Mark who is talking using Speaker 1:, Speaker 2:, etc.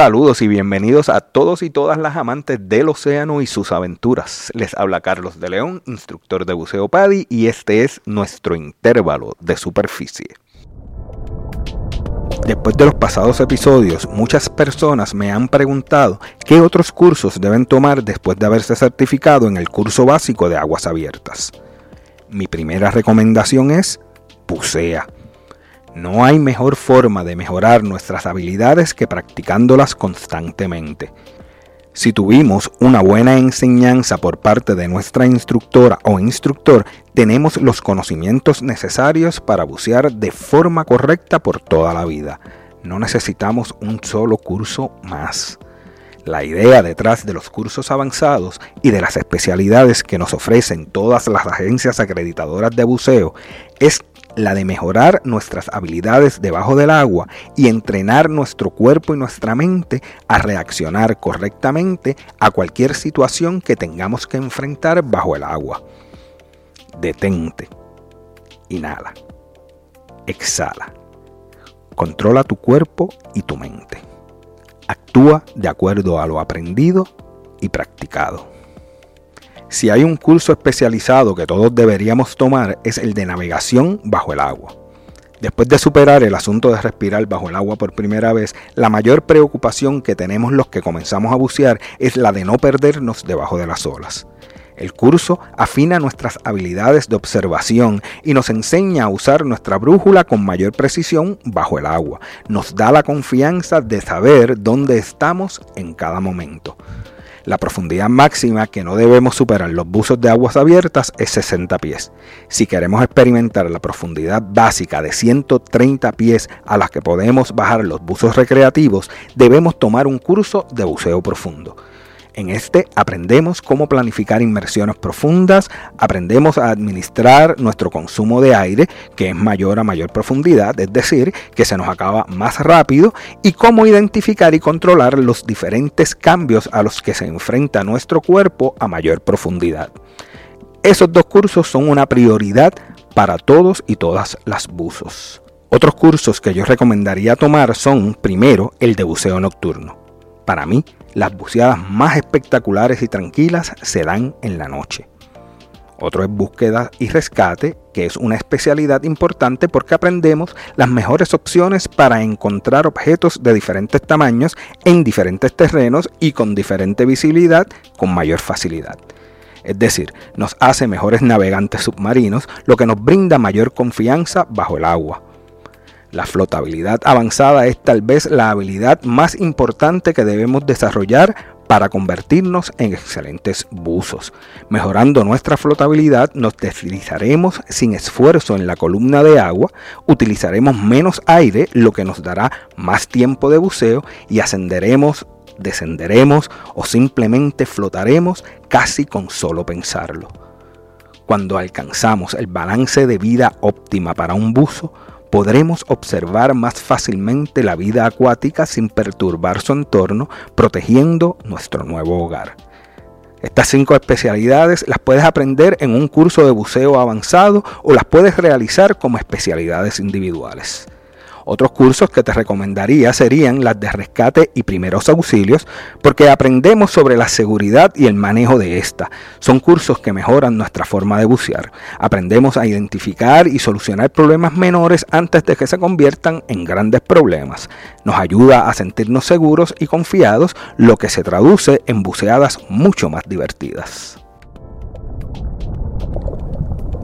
Speaker 1: Saludos y bienvenidos a todos y todas las amantes del océano y sus aventuras. Les habla Carlos de León, instructor de buceo PADI, y este es nuestro intervalo de superficie. Después de los pasados episodios, muchas personas me han preguntado qué otros cursos deben tomar después de haberse certificado en el curso básico de aguas abiertas. Mi primera recomendación es bucea no hay mejor forma de mejorar nuestras habilidades que practicándolas constantemente. Si tuvimos una buena enseñanza por parte de nuestra instructora o instructor, tenemos los conocimientos necesarios para bucear de forma correcta por toda la vida. No necesitamos un solo curso más. La idea detrás de los cursos avanzados y de las especialidades que nos ofrecen todas las agencias acreditadoras de buceo es la de mejorar nuestras habilidades debajo del agua y entrenar nuestro cuerpo y nuestra mente a reaccionar correctamente a cualquier situación que tengamos que enfrentar bajo el agua. Detente. Inhala. Exhala. Controla tu cuerpo y tu mente. Actúa de acuerdo a lo aprendido y practicado. Si hay un curso especializado que todos deberíamos tomar es el de navegación bajo el agua. Después de superar el asunto de respirar bajo el agua por primera vez, la mayor preocupación que tenemos los que comenzamos a bucear es la de no perdernos debajo de las olas. El curso afina nuestras habilidades de observación y nos enseña a usar nuestra brújula con mayor precisión bajo el agua. Nos da la confianza de saber dónde estamos en cada momento. La profundidad máxima que no debemos superar los buzos de aguas abiertas es 60 pies. Si queremos experimentar la profundidad básica de 130 pies a las que podemos bajar los buzos recreativos, debemos tomar un curso de buceo profundo. En este aprendemos cómo planificar inmersiones profundas, aprendemos a administrar nuestro consumo de aire, que es mayor a mayor profundidad, es decir, que se nos acaba más rápido, y cómo identificar y controlar los diferentes cambios a los que se enfrenta nuestro cuerpo a mayor profundidad. Esos dos cursos son una prioridad para todos y todas las buzos. Otros cursos que yo recomendaría tomar son, primero, el de buceo nocturno. Para mí, las buceadas más espectaculares y tranquilas se dan en la noche. Otro es búsqueda y rescate, que es una especialidad importante porque aprendemos las mejores opciones para encontrar objetos de diferentes tamaños en diferentes terrenos y con diferente visibilidad con mayor facilidad. Es decir, nos hace mejores navegantes submarinos, lo que nos brinda mayor confianza bajo el agua. La flotabilidad avanzada es tal vez la habilidad más importante que debemos desarrollar para convertirnos en excelentes buzos. Mejorando nuestra flotabilidad nos deslizaremos sin esfuerzo en la columna de agua, utilizaremos menos aire, lo que nos dará más tiempo de buceo y ascenderemos, descenderemos o simplemente flotaremos casi con solo pensarlo. Cuando alcanzamos el balance de vida óptima para un buzo, podremos observar más fácilmente la vida acuática sin perturbar su entorno, protegiendo nuestro nuevo hogar. Estas cinco especialidades las puedes aprender en un curso de buceo avanzado o las puedes realizar como especialidades individuales. Otros cursos que te recomendaría serían las de rescate y primeros auxilios, porque aprendemos sobre la seguridad y el manejo de esta. Son cursos que mejoran nuestra forma de bucear. Aprendemos a identificar y solucionar problemas menores antes de que se conviertan en grandes problemas. Nos ayuda a sentirnos seguros y confiados, lo que se traduce en buceadas mucho más divertidas.